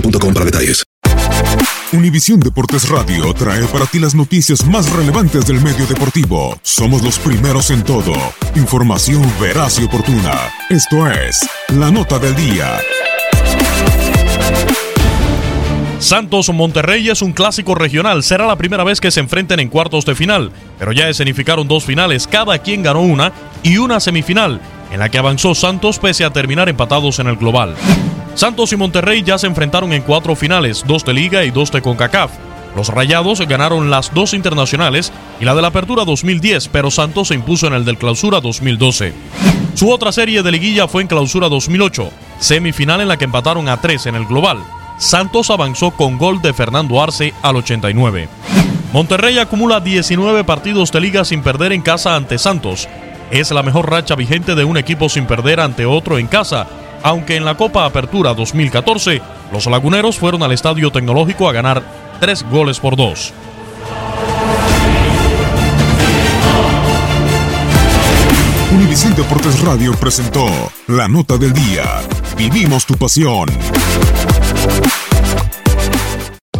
boostmobile.com para detalles. Univisión Deportes Radio trae para ti las noticias más relevantes del medio deportivo. Somos los primeros en todo. Información veraz y oportuna. Esto es La Nota del Día. Santos Monterrey es un clásico regional. Será la primera vez que se enfrenten en cuartos de final, pero ya escenificaron dos finales, cada quien ganó una y una semifinal, en la que avanzó Santos pese a terminar empatados en el global. Santos y Monterrey ya se enfrentaron en cuatro finales, dos de liga y dos de CONCACAF. Los Rayados ganaron las dos internacionales y la de la Apertura 2010, pero Santos se impuso en el del Clausura 2012. Su otra serie de liguilla fue en Clausura 2008, semifinal en la que empataron a tres en el global. Santos avanzó con gol de Fernando Arce al 89. Monterrey acumula 19 partidos de liga sin perder en casa ante Santos. Es la mejor racha vigente de un equipo sin perder ante otro en casa, aunque en la Copa Apertura 2014 los laguneros fueron al Estadio Tecnológico a ganar tres goles por dos. Univisión Deportes Radio presentó La Nota del Día. Vivimos tu pasión.